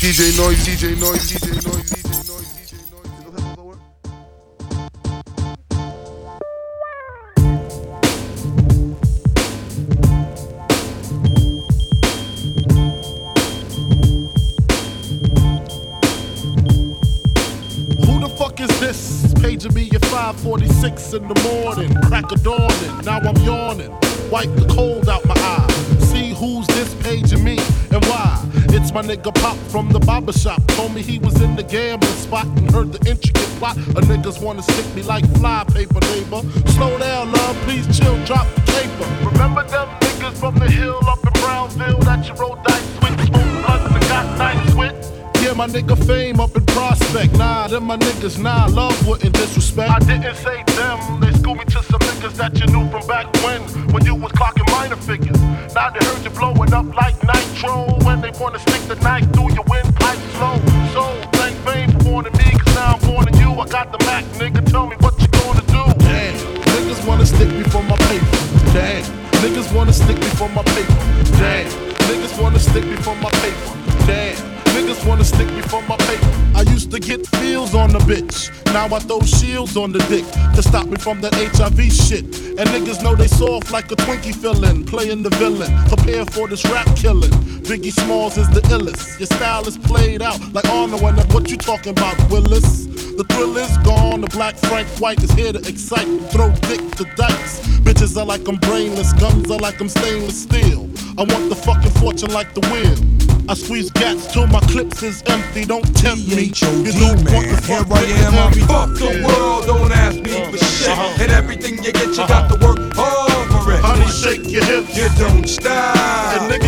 DJ Noise, DJ Noise, DJ Noise, DJ Noise, DJ Noise. Is headphones work? Who the fuck is this? Paging me at 546 in the morning. Crack of dawning, now I'm yawning. Wipe the cold out my nigga Pop from the barber shop. Told me he was in the gambling spot and heard the intricate plot. A niggas wanna stick me like fly paper, neighbor. Slow down, love, please chill, drop the paper. Remember them niggas from the hill up in Brownsville that you rolled dice with? Smoke blunts and got nice with? Yeah, my nigga fame up in prospect. Nah, them my niggas, nah, love wouldn't disrespect. I didn't say them, me to some niggas that you knew from back when, when you was clocking minor figures. Now they heard you blowing up like nitro, when they wanna stick the knife through your windpipe slow. So, thank fame for warning me, cause now I'm warning you. I got the Mac, nigga, tell me what you gonna do. Damn, niggas wanna stick me for my paper. Damn, niggas wanna stick me for my paper. Damn, niggas wanna stick me for my paper. Damn. Niggas wanna stick me for my paper. I used to get feels on the bitch. Now I throw shields on the dick to stop me from that HIV shit. And niggas know they soft like a Twinkie feeling. Playing the villain. Prepare for this rap killing. Biggie Smalls is the illest. Your style is played out like Arnold and what you talking about, Willis? The thrill is gone. The black Frank White is here to excite. Throw dick to dice. Bitches are like I'm brainless. Guns are like I'm stainless steel. I want the fucking fortune like the wind. I squeeze gats till my clips is empty. Don't tempt me. You don't want the Here fuck I am, I'm me. fuck the world, don't ask me for shit. Uh-huh. And everything you get, you got to work hard for it. Honey, shake your hips. You don't stop. niggas pack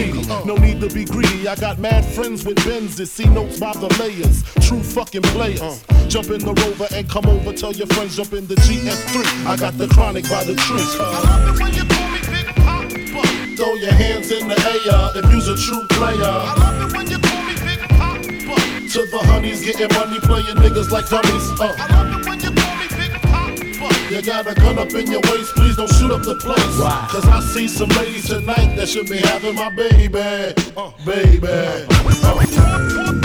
needy. No need to be greedy. I got mad friends with Benzes. See notes by the layers. True fucking players. Jump in the rover and come over. Tell your friends jump in the GS3. I got the chronic by the tree. I love it when you call me Big Papa. Throw your hands in the air if you's a true player. I love it when you call me Big Papa. To the honeys getting money, playing niggas like dummies. Uh. You got a gun up in your waist, please don't shoot up the place. Cause I see some ladies tonight that should be having my baby. Uh, baby. I've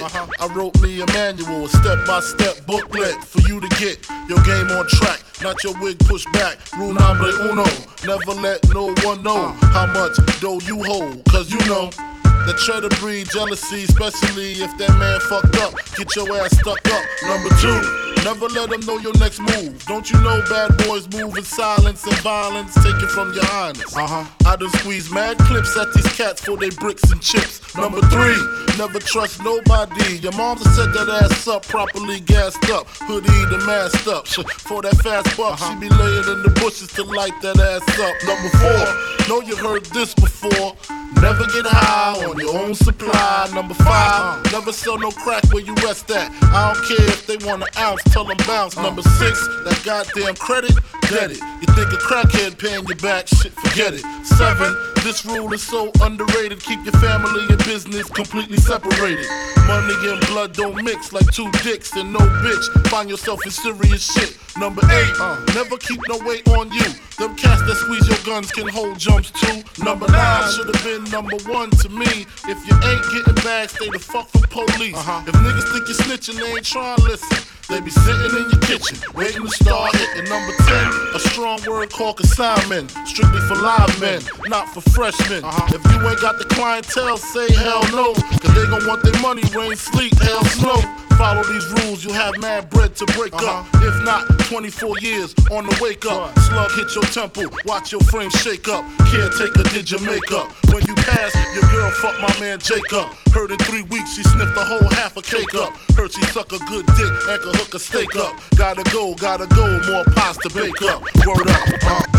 rules to the shit. Uh-huh. I wrote me a manual, a step by step booklet for you to get your game on track. Not your wig pushed back. Rule number uno. Never let no one know uh. how much dough you hold. Cause you know. That try to breed jealousy, especially if that man fucked up. Get your ass stuck up. Number two, never let them know your next move. Don't you know bad boys move in silence and violence? Take it from your highness. Uh huh. I done squeeze mad clips at these cats for they bricks and chips. Number three, never trust nobody. Your mom set that ass up properly gassed up, hoodie the masked up. For that fast buck, she be laying in the bushes to light that ass up. Number four, know you heard this before. Never get high on your own supply. Number five, never sell no crack where you rest at. I don't care if they want an ounce, tell them bounce. Number six, that goddamn credit, get it. You think a crackhead paying you back, shit, forget it. Seven, this rule is so underrated. Keep your family and business completely separated. Money and blood don't mix like two dicks and no bitch. Find yourself in serious shit. Number eight, uh, never keep no weight on you. Them cats that squeeze your guns can hold jumps too. Number nine should have been number one to me. If you ain't getting back, stay the fuck from police. Uh-huh. If niggas think you're snitching, they ain't trying to listen. They be sitting in your kitchen, waiting to start hitting number 10. A strong word called consignment, strictly for live men, not for freshmen. If you ain't got the clientele, say hell no. Cause they gon' want their money, rain, sleet, hell, snow. Follow these rules, you'll have mad bread to break up. If not, 24 years on the wake up. Slug hit your temple, watch your frame shake up. Caretaker did your makeup. When you pass, your girl fuck my man Jacob. Heard in three weeks she sniffed a whole half a cake up. Heard she suck a good dick and could hook a steak up. Gotta go, gotta go, more pies to bake up. Word up. Uh.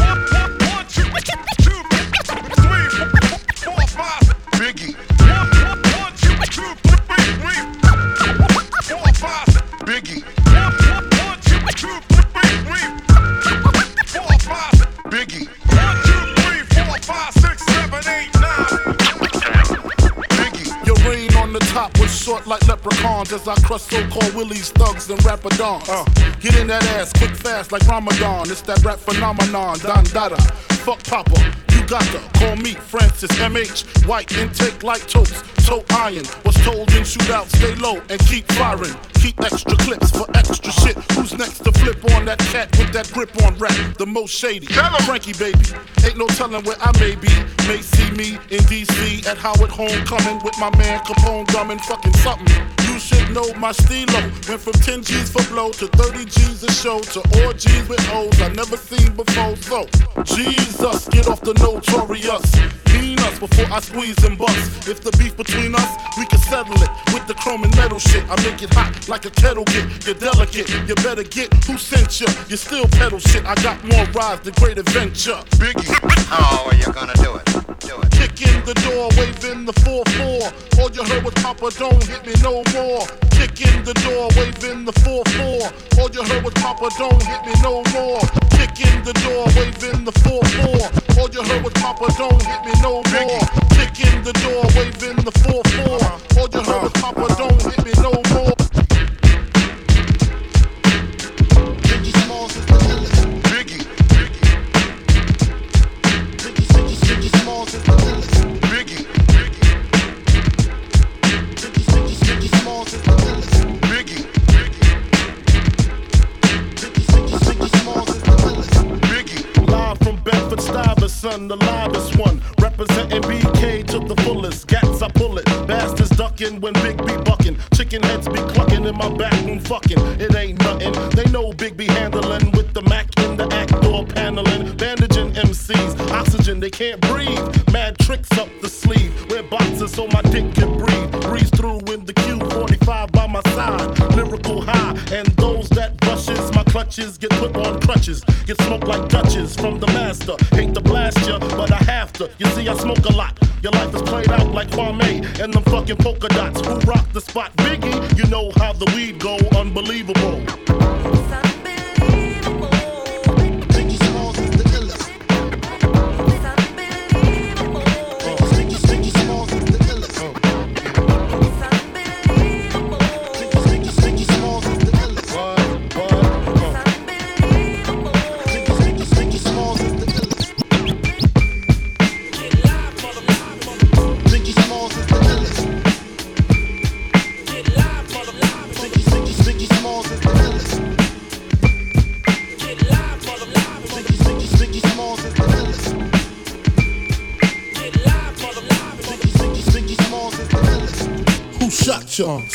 Leprechauns as I crush so-called willies, thugs, and rapadons. Uh, get in that ass quick fast like Ramadan. It's that rap phenomenon, Don Dada. Fuck Papa, you got to call me Francis MH. White intake like toast, toe iron. Was told in shootout, stay low and keep firing. Keep extra clips for extra shit. Who's next to flip on that cat with that grip on rap? The most shady. Frankie baby, ain't no telling where I may be. May see me in DC at Howard Homecoming with my man Capone drumming fucking something. You should know my stilo. Went from 10 G's for blow to 30 G's a show to orgies with O's I never seen before. So, Jesus, get off the notorious. Mean us before I squeeze and bust. If the beef between us, we can settle it with the chrome and metal shit. I make it hot like a kettle get. You're delicate, you better get who sent you. You still pedal shit. I got more rides than great adventure. Biggie. How are you gonna do it? Do it. Kick in the door, waving the 4-4. All you heard was Papa, don't hit me no more. Kick in the door, waving the 4-4. All you heard was Papa, don't hit me no more. Kick in the door, waving the 4-4. All you heard was Papa, don't hit me no more. Kick in the door, waving the 4-4. All you heard was Papa, don't hit me no more. Stuyvesant, the livest one. Representing BK to the fullest. Gats, I pull it. Bastards ducking when Big B bucking. Chicken heads be clucking in my back room fucking. It get put on crutches. Get smoked like Dutches from the master. Hate to blast ya, but I have to. You see, I smoke a lot. Your life is played out like Kwame and them fucking polka dots. Who rock the spot? Biggie, you know how the weed go. Unbelievable.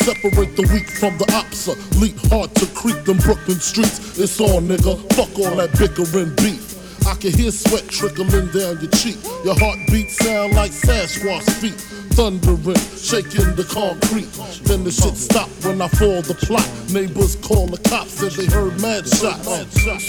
Separate the weak from the opsa. Leap hard to creep them Brooklyn streets. It's on, nigga. Fuck all that bickering beef. I can hear sweat trickling down your cheek. Your heartbeat sound like Sasquatch feet. Thundering, shaking the concrete. Then the shit stop when I fall the plot. Neighbors call the cops, said they heard mad shots.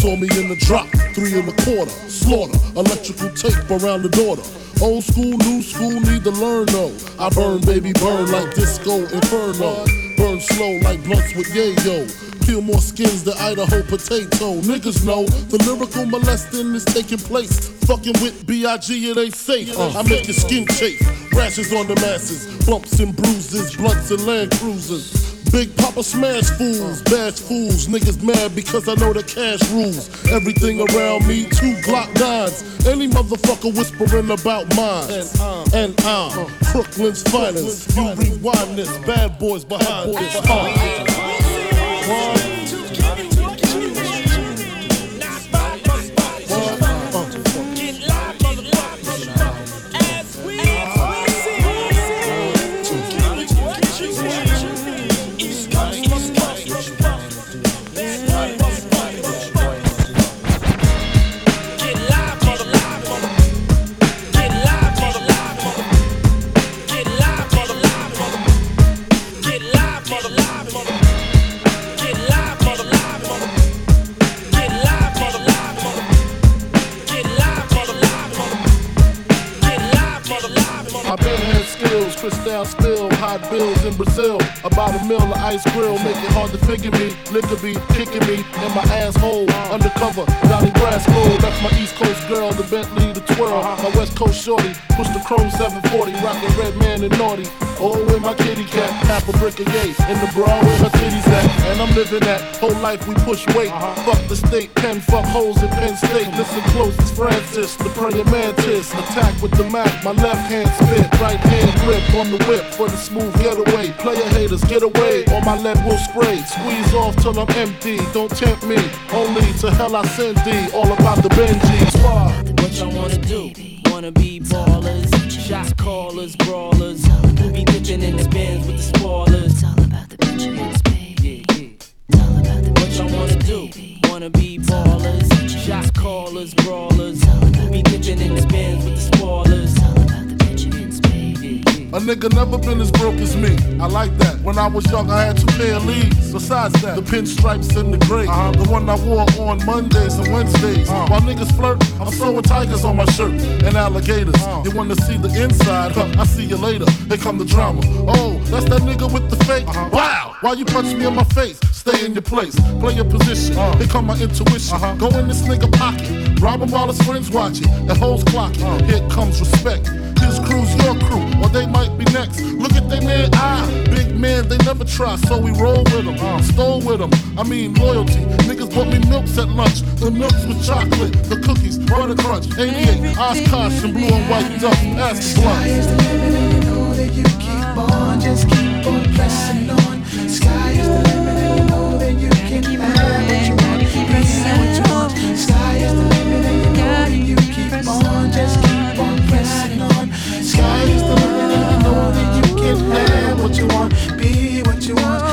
Saw me in the drop, three and a quarter. Slaughter, electrical tape around the daughter. Old school, new school, need to learn though. I burn, baby, burn like disco inferno. Burn slow like blunts with yayo. Peel more skins than Idaho potato. Niggas know the lyrical molesting is taking place. Fucking with B.I.G. it ain't safe. Uh. I make your skin chafe. Rashes on the masses. Bumps and bruises. Blunts and land cruisers. Big Papa smash fools, bash fools, niggas mad because I know the cash rules. Everything around me, two Glock nines. Any motherfucker whispering about mine. And I'm Brooklyn's finest. You rewind this, bad boys behind this. Uh. One, bills in Brazil. About a mill of ice grill, make it hard to figure me. Liquor be kicking me in my asshole. Undercover, Donnie Brasco. That's my East Coast girl, the Bentley, the twirl. My West Coast shorty, push the chrome 740, rockin' Redman and naughty. Oh, with my kitty cat, half a brick of yay. In the bra where her titties at. And I'm living that whole life we push weight. Uh-huh. Fuck the state, pen, fuck hoes in Penn State. Listen close, it's Francis, the praying mantis. Attack with the Mac, my left hand spit, right hand grip on the whip for the smooth getaway. Player haters, get away, or my lead will spray. Squeeze off till I'm empty, don't tempt me. Only to hell I send thee, all about the Benjis. Far. What y'all wanna do? Wanna be ballers, shot callers, brawlers. Who be dipping in the bins with the spoilers? It's all about the Benjamins, baby. Yeah, yeah. It's all about the What y'all wanna do? Wanna be ballers, shot callers, brawlers. Who be dipping in the bins with the spoilers? A nigga never been as broke as me. I like that. When I was young, I had two pair of leads. Besides that, the pinstripes and the gray. Uh-huh. The one I wore on Mondays and Wednesdays. Uh-huh. While niggas flirt, I'm throwing tigers on my shirt and alligators. Uh-huh. You wanna see the inside? Huh, I see you later. Here come the drama. Oh, that's that nigga with the fake. Wow! Why you punch me in my face? Stay in your place. Play your position. Here come my intuition. Go in this nigga pocket. Rob him while his friends watching. The hoes clocking. Here comes respect. Your crew, or they might be next. Look at they man eye. Big man, they never try, so we roll with them. Stole with them. I mean, loyalty. Niggas bought me milks at lunch. The milks with chocolate, the cookies, butter crunch, 88, Oshkosh, and blue and white duck. The blunt. you know that you keep on, just keep on pressing on. Sky is the limit and you know that you can you want. Sky is the limit and you know that you keep on, just have what you want, be what you want,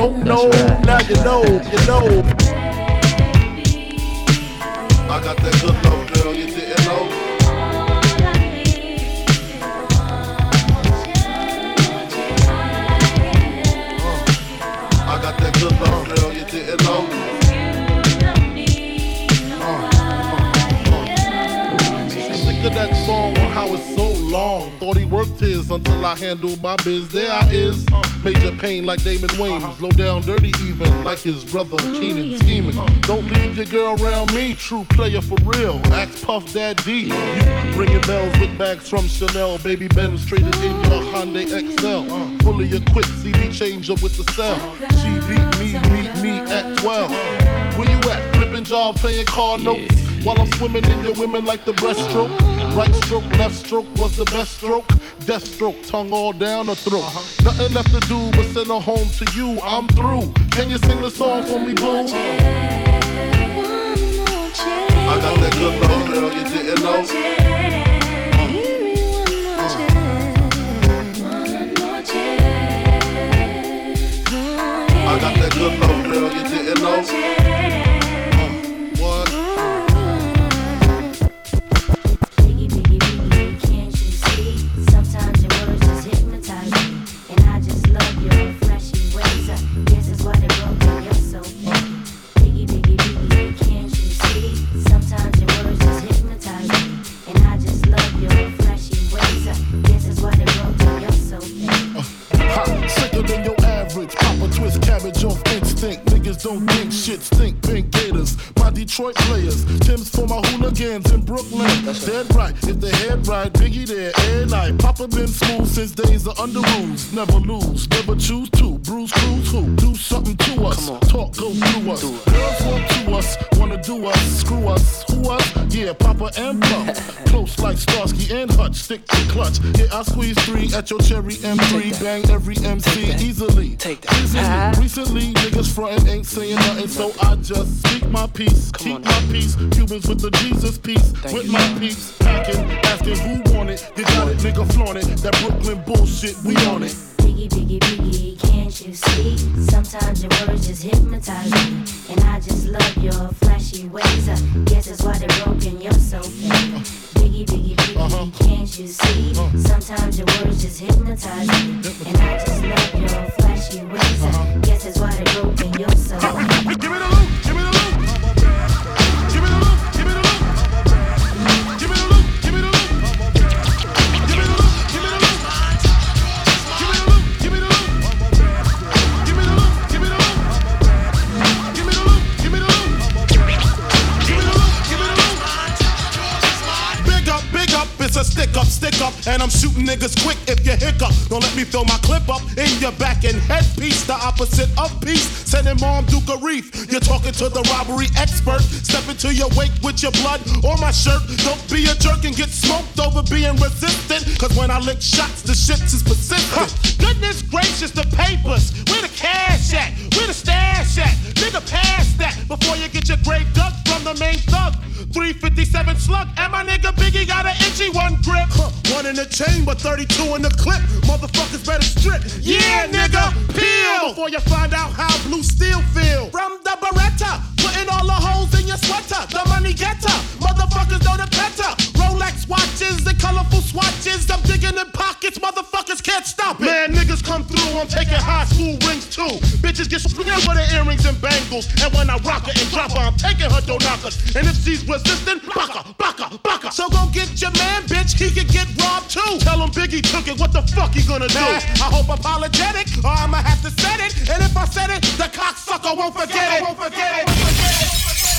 Don't know, now you know, you know. I got that good love, girl, you until I handle my biz. There I is, major pain like Damon Wayans, low down, dirty even like his brother Keenen scheming. Don't leave your girl around me, true player for real. Ask Puff Daddy. You ringing bells with bags from Chanel, baby Benz traded in your Hyundai Excel. Fully equipped CD changer with the cell. She beat me, beat me at 12. Where you at? Job, playing car notes. While I'm swimming in your women like the breaststroke. Right stroke, left stroke was the best stroke. Death stroke, tongue all down her throat. Uh-huh. Nothing left to do but send her home to you. I'm through. Can you sing the song for me, boo? I got that good love, girl, you didn't know. Uh. I got that good love, girl, you didn't know. Never lose, never choose to. Bruce Cruz who? Do something to us. Talk go through us. Girls want to us, wanna do us, screw us. Who us? Yeah, Papa and Puff. Close like Starsky and Hutch, stick to clutch. Yeah, I squeeze three at your cherry M3. Bang every MC easily. Take that. Easily. Recently, niggas frontin' ain't saying nothing, so I just speak my peace. Keep on my peace. Cubans with the Jesus piece. Thank with you, my peace. Packing, asking who want it. You got it, nigga, flaunt it. That Brooklyn bullshit, we on it. Biggie, biggie, biggie, can't you see? Sometimes your words just hypnotize me. And I just love your flashy ways. I guess that's why they're broken, you're so fake. Biggie, biggie, biggie, uh-huh. can't you see? Sometimes your words just hypnotize me. And I just love your flashy ways. I uh-huh. guess that's why they're broken, you're so fake. Give me the loot, and I'm shooting niggas quick if you hiccup. Don't let me throw my clip up in your back and headpiece, the opposite of peace. Send Sending mom Duke a reef. You're talking to the robbery expert. Step into your wake with your blood or my shirt. Don't be a jerk and get smoked over being resistant. Cause when I lick shots, the shit is persistent. Goodness gracious, the papers. Where the cash at? Where the stash at? Nigga, pass that before you get your grave dug from the main thug. 357 slug, and my nigga Biggie got an itchy one grip. Huh, One in the chamber, 32 in the clip. Motherfuckers better strip. Yeah, nigga, peel before you find out how blue steel feel. From the Beretta, putting all the holes in your sweater. The money getter, motherfuckers know the better. Rolex watches and colorful swatches. I'm digging in pockets, motherfuckers can't stop it. Man, niggas come through, I'm taking high school rings too. Bitches get split for the earrings and bangles. And when I rock her and drop her, I'm taking her door knockers. And if she's resistant, baka, baka, baka. So go get your man, bitch, he could get robbed too. Tell him Biggie took it, what the fuck he gonna do? I hope apologetic, or I'ma have to set it. And if I said it, the cocksucker won't forget it. Won't forget it.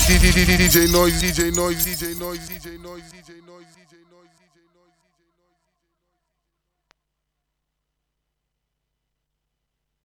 DJ Noise, DJ Noise, DJ Noise, DJ Noise, DJ Noise, DJ Noise.